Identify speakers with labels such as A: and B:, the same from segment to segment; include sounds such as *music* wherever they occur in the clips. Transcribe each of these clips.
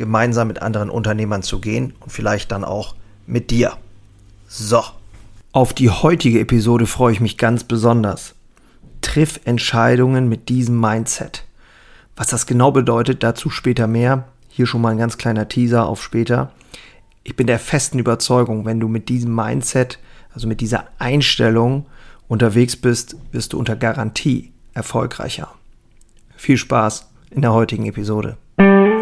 A: gemeinsam mit anderen Unternehmern zu gehen und vielleicht dann auch mit dir. So. Auf die heutige Episode freue ich mich ganz besonders. Triff Entscheidungen mit diesem Mindset. Was das genau bedeutet, dazu später mehr. Hier schon mal ein ganz kleiner Teaser auf später. Ich bin der festen Überzeugung, wenn du mit diesem Mindset, also mit dieser Einstellung unterwegs bist, wirst du unter Garantie erfolgreicher. Viel Spaß in der heutigen Episode.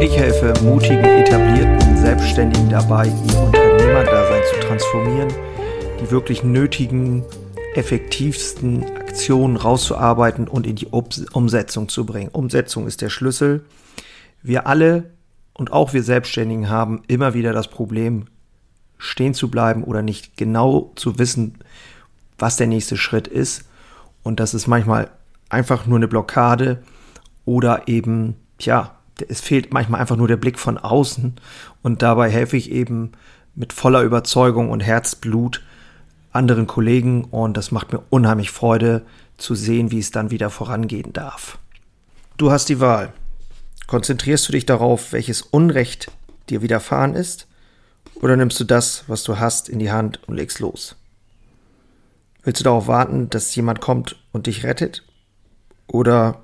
A: Ich helfe mutigen, etablierten Selbstständigen dabei, ihr Unternehmerdasein zu transformieren, die wirklich nötigen, effektivsten Aktionen rauszuarbeiten und in die Umsetzung zu bringen. Umsetzung ist der Schlüssel. Wir alle und auch wir Selbstständigen haben immer wieder das Problem, stehen zu bleiben oder nicht genau zu wissen, was der nächste Schritt ist. Und das ist manchmal einfach nur eine Blockade oder eben, ja, es fehlt manchmal einfach nur der Blick von außen und dabei helfe ich eben mit voller Überzeugung und Herzblut anderen Kollegen und das macht mir unheimlich Freude zu sehen, wie es dann wieder vorangehen darf. Du hast die Wahl. Konzentrierst du dich darauf, welches Unrecht dir widerfahren ist, oder nimmst du das, was du hast, in die Hand und legst los? Willst du darauf warten, dass jemand kommt und dich rettet? Oder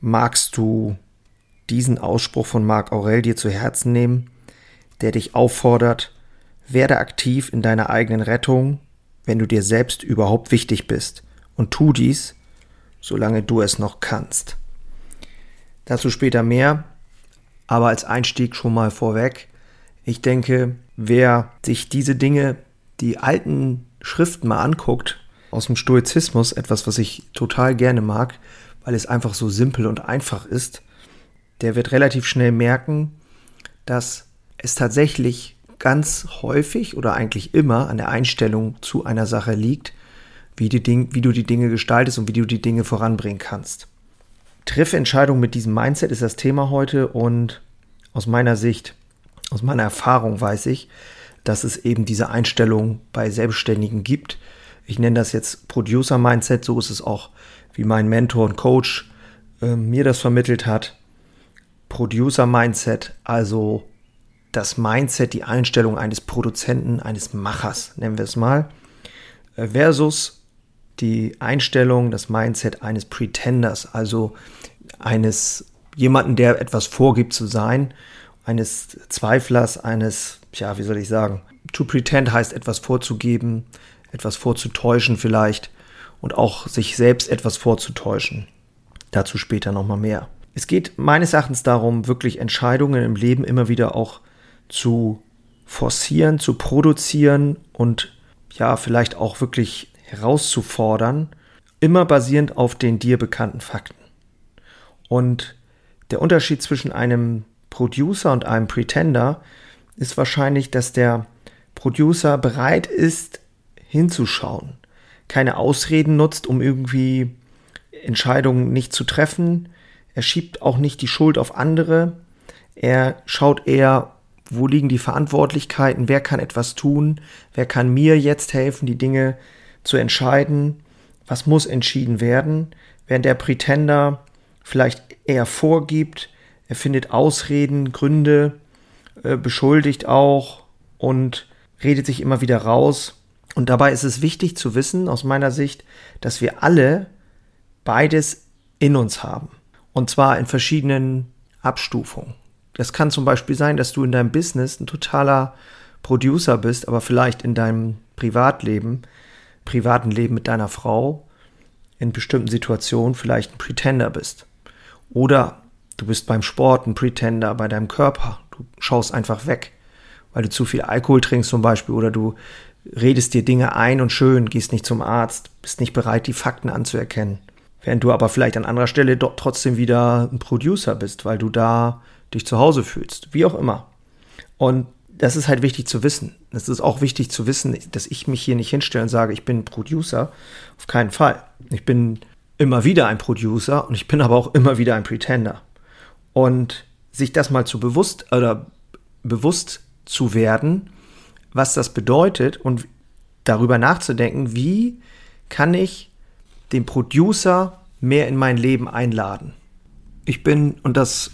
A: magst du diesen Ausspruch von Marc Aurel dir zu Herzen nehmen, der dich auffordert, werde aktiv in deiner eigenen Rettung, wenn du dir selbst überhaupt wichtig bist, und tu dies, solange du es noch kannst. Dazu später mehr, aber als Einstieg schon mal vorweg. Ich denke, wer sich diese Dinge, die alten Schriften mal anguckt, aus dem Stoizismus, etwas, was ich total gerne mag, weil es einfach so simpel und einfach ist, der wird relativ schnell merken, dass es tatsächlich ganz häufig oder eigentlich immer an der Einstellung zu einer Sache liegt, wie, die Ding, wie du die Dinge gestaltest und wie du die Dinge voranbringen kannst. Triff Entscheidungen mit diesem Mindset ist das Thema heute und aus meiner Sicht, aus meiner Erfahrung weiß ich, dass es eben diese Einstellung bei Selbstständigen gibt. Ich nenne das jetzt Producer Mindset, so ist es auch, wie mein Mentor und Coach äh, mir das vermittelt hat. Producer-Mindset, also das Mindset, die Einstellung eines Produzenten, eines Machers, nennen wir es mal, äh, versus die Einstellung, das Mindset eines Pretenders, also eines jemanden, der etwas vorgibt zu sein, eines Zweiflers, eines, ja, wie soll ich sagen, to pretend heißt etwas vorzugeben, etwas vorzutäuschen vielleicht und auch sich selbst etwas vorzutäuschen. Dazu später nochmal mehr. Es geht meines Erachtens darum, wirklich Entscheidungen im Leben immer wieder auch zu forcieren, zu produzieren und ja, vielleicht auch wirklich herauszufordern, immer basierend auf den dir bekannten Fakten. Und der Unterschied zwischen einem Producer und einem Pretender ist wahrscheinlich, dass der Producer bereit ist, hinzuschauen, keine Ausreden nutzt, um irgendwie Entscheidungen nicht zu treffen, er schiebt auch nicht die Schuld auf andere. Er schaut eher, wo liegen die Verantwortlichkeiten, wer kann etwas tun, wer kann mir jetzt helfen, die Dinge zu entscheiden, was muss entschieden werden, während der Pretender vielleicht eher vorgibt, er findet Ausreden, Gründe, äh, beschuldigt auch und redet sich immer wieder raus. Und dabei ist es wichtig zu wissen, aus meiner Sicht, dass wir alle beides in uns haben. Und zwar in verschiedenen Abstufungen. Das kann zum Beispiel sein, dass du in deinem Business ein totaler Producer bist, aber vielleicht in deinem Privatleben, privaten Leben mit deiner Frau in bestimmten Situationen vielleicht ein Pretender bist. Oder du bist beim Sport ein Pretender bei deinem Körper. Du schaust einfach weg, weil du zu viel Alkohol trinkst zum Beispiel oder du redest dir Dinge ein und schön, gehst nicht zum Arzt, bist nicht bereit, die Fakten anzuerkennen. Während du aber vielleicht an anderer Stelle dort trotzdem wieder ein Producer bist, weil du da dich zu Hause fühlst, wie auch immer. Und das ist halt wichtig zu wissen. Es ist auch wichtig zu wissen, dass ich mich hier nicht hinstelle und sage, ich bin Producer. Auf keinen Fall. Ich bin immer wieder ein Producer und ich bin aber auch immer wieder ein Pretender. Und sich das mal zu bewusst oder bewusst zu werden, was das bedeutet und darüber nachzudenken, wie kann ich den Producer mehr in mein Leben einladen. Ich bin, und das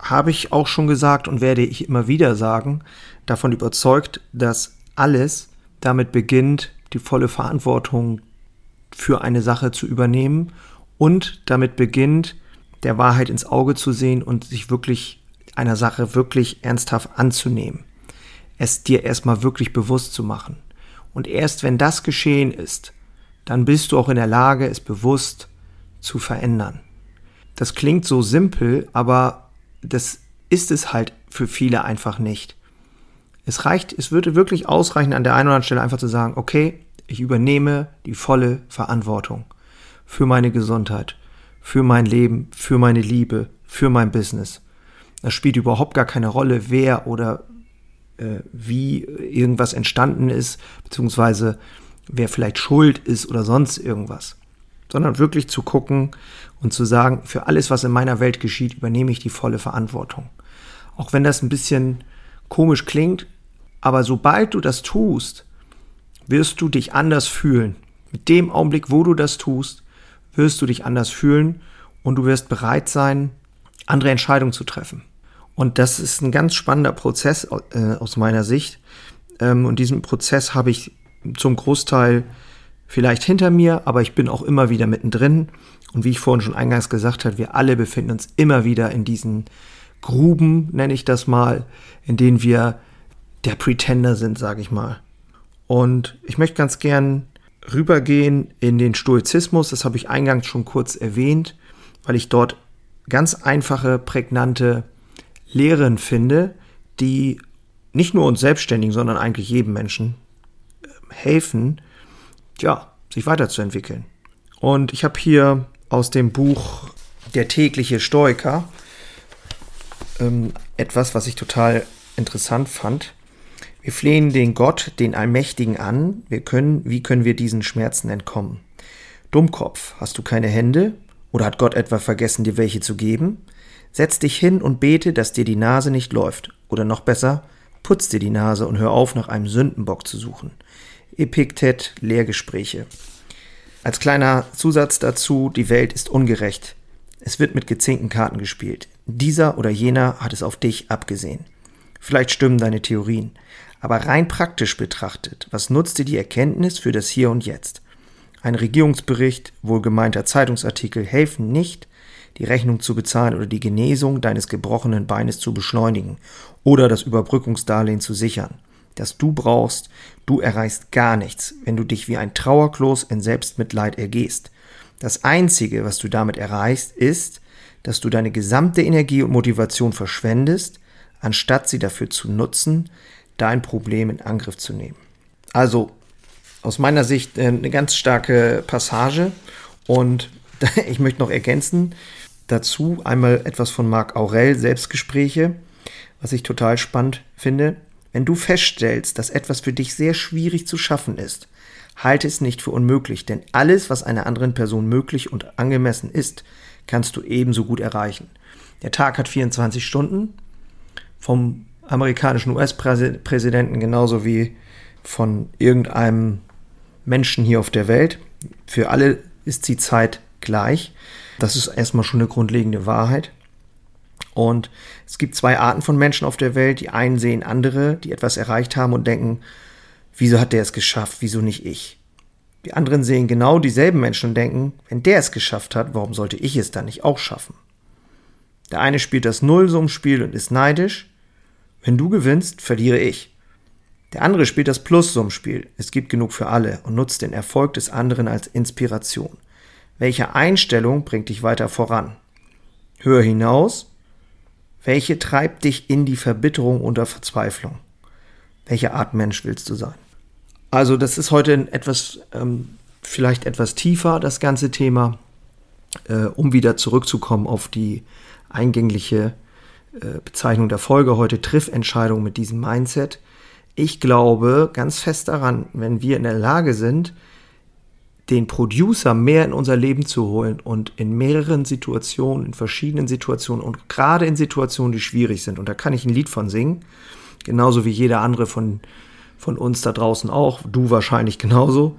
A: habe ich auch schon gesagt und werde ich immer wieder sagen, davon überzeugt, dass alles damit beginnt, die volle Verantwortung für eine Sache zu übernehmen und damit beginnt, der Wahrheit ins Auge zu sehen und sich wirklich einer Sache wirklich ernsthaft anzunehmen. Es dir erstmal wirklich bewusst zu machen. Und erst wenn das geschehen ist, dann bist du auch in der Lage, es bewusst zu verändern. Das klingt so simpel, aber das ist es halt für viele einfach nicht. Es reicht, es würde wirklich ausreichen, an der einen oder anderen Stelle einfach zu sagen, okay, ich übernehme die volle Verantwortung für meine Gesundheit, für mein Leben, für meine Liebe, für mein Business. Das spielt überhaupt gar keine Rolle, wer oder äh, wie irgendwas entstanden ist, beziehungsweise wer vielleicht schuld ist oder sonst irgendwas. Sondern wirklich zu gucken und zu sagen, für alles, was in meiner Welt geschieht, übernehme ich die volle Verantwortung. Auch wenn das ein bisschen komisch klingt, aber sobald du das tust, wirst du dich anders fühlen. Mit dem Augenblick, wo du das tust, wirst du dich anders fühlen und du wirst bereit sein, andere Entscheidungen zu treffen. Und das ist ein ganz spannender Prozess äh, aus meiner Sicht. Ähm, und diesen Prozess habe ich zum Großteil vielleicht hinter mir, aber ich bin auch immer wieder mittendrin. Und wie ich vorhin schon eingangs gesagt habe, wir alle befinden uns immer wieder in diesen Gruben, nenne ich das mal, in denen wir der Pretender sind, sage ich mal. Und ich möchte ganz gern rübergehen in den Stoizismus, das habe ich eingangs schon kurz erwähnt, weil ich dort ganz einfache, prägnante Lehren finde, die nicht nur uns Selbstständigen, sondern eigentlich jedem Menschen helfen, ja, sich weiterzuentwickeln. Und ich habe hier aus dem Buch Der tägliche Stoiker ähm, etwas, was ich total interessant fand. Wir flehen den Gott, den Allmächtigen an. Wir können, wie können wir diesen Schmerzen entkommen? Dummkopf, hast du keine Hände? Oder hat Gott etwa vergessen, dir welche zu geben? Setz dich hin und bete, dass dir die Nase nicht läuft. Oder noch besser, putz dir die Nase und hör auf, nach einem Sündenbock zu suchen. Epiktet Lehrgespräche. Als kleiner Zusatz dazu, die Welt ist ungerecht. Es wird mit gezinkten Karten gespielt. Dieser oder jener hat es auf dich abgesehen. Vielleicht stimmen deine Theorien, aber rein praktisch betrachtet, was nutzt dir die Erkenntnis für das Hier und Jetzt? Ein Regierungsbericht, wohlgemeinter Zeitungsartikel helfen nicht, die Rechnung zu bezahlen oder die Genesung deines gebrochenen Beines zu beschleunigen oder das Überbrückungsdarlehen zu sichern. Das du brauchst, du erreichst gar nichts, wenn du dich wie ein Trauerklos in Selbstmitleid ergehst. Das Einzige, was du damit erreichst, ist, dass du deine gesamte Energie und Motivation verschwendest, anstatt sie dafür zu nutzen, dein Problem in Angriff zu nehmen. Also aus meiner Sicht äh, eine ganz starke Passage und *laughs* ich möchte noch ergänzen dazu einmal etwas von Marc Aurel Selbstgespräche, was ich total spannend finde. Wenn du feststellst, dass etwas für dich sehr schwierig zu schaffen ist, halte es nicht für unmöglich, denn alles, was einer anderen Person möglich und angemessen ist, kannst du ebenso gut erreichen. Der Tag hat 24 Stunden, vom amerikanischen US-Präsidenten genauso wie von irgendeinem Menschen hier auf der Welt. Für alle ist die Zeit gleich. Das ist erstmal schon eine grundlegende Wahrheit. Und es gibt zwei Arten von Menschen auf der Welt. Die einen sehen andere, die etwas erreicht haben und denken, wieso hat der es geschafft, wieso nicht ich? Die anderen sehen genau dieselben Menschen und denken, wenn der es geschafft hat, warum sollte ich es dann nicht auch schaffen? Der eine spielt das Nullsummspiel und ist neidisch. Wenn du gewinnst, verliere ich. Der andere spielt das Plus-Summ-Spiel. Es gibt genug für alle und nutzt den Erfolg des anderen als Inspiration. Welche Einstellung bringt dich weiter voran? Höher hinaus? Welche treibt dich in die Verbitterung oder Verzweiflung? Welche Art Mensch willst du sein? Also, das ist heute etwas, ähm, vielleicht etwas tiefer, das ganze Thema, äh, um wieder zurückzukommen auf die eingängliche äh, Bezeichnung der Folge heute, Triffentscheidung mit diesem Mindset. Ich glaube ganz fest daran, wenn wir in der Lage sind, den Producer mehr in unser Leben zu holen und in mehreren Situationen, in verschiedenen Situationen und gerade in Situationen, die schwierig sind. Und da kann ich ein Lied von singen, genauso wie jeder andere von, von uns da draußen auch, du wahrscheinlich genauso.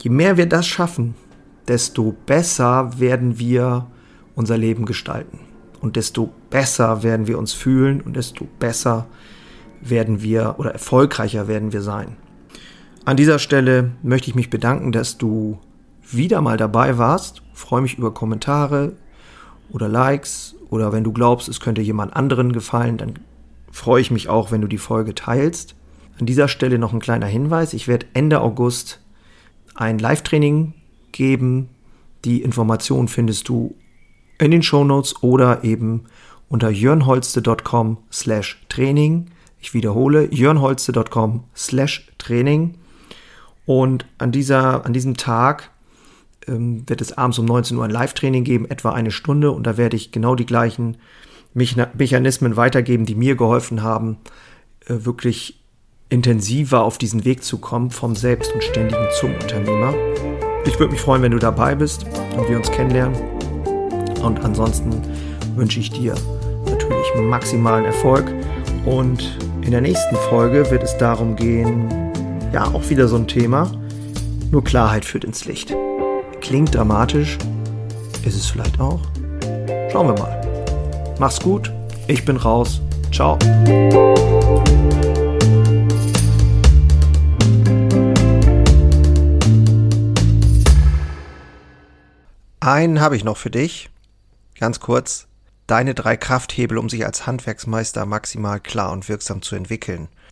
A: Je mehr wir das schaffen, desto besser werden wir unser Leben gestalten. Und desto besser werden wir uns fühlen und desto besser werden wir oder erfolgreicher werden wir sein. An dieser Stelle möchte ich mich bedanken, dass du wieder mal dabei warst. Ich freue mich über Kommentare oder Likes oder wenn du glaubst, es könnte jemand anderen gefallen, dann freue ich mich auch, wenn du die Folge teilst. An dieser Stelle noch ein kleiner Hinweis. Ich werde Ende August ein Live-Training geben. Die Informationen findest du in den Show Notes oder eben unter jörnholste.com slash Training. Ich wiederhole, jörnholste.com slash Training. Und an, dieser, an diesem Tag ähm, wird es abends um 19 Uhr ein Live-Training geben, etwa eine Stunde. Und da werde ich genau die gleichen Mechanismen weitergeben, die mir geholfen haben, äh, wirklich intensiver auf diesen Weg zu kommen, vom Selbst und Ständigen zum Unternehmer. Ich würde mich freuen, wenn du dabei bist und wir uns kennenlernen. Und ansonsten wünsche ich dir natürlich maximalen Erfolg. Und in der nächsten Folge wird es darum gehen, ja, auch wieder so ein Thema, nur Klarheit führt ins Licht. Klingt dramatisch, ist es vielleicht auch. Schauen wir mal. Mach's gut, ich bin raus. Ciao. Einen habe ich noch für dich. Ganz kurz, deine drei Krafthebel, um sich als Handwerksmeister maximal klar und wirksam zu entwickeln.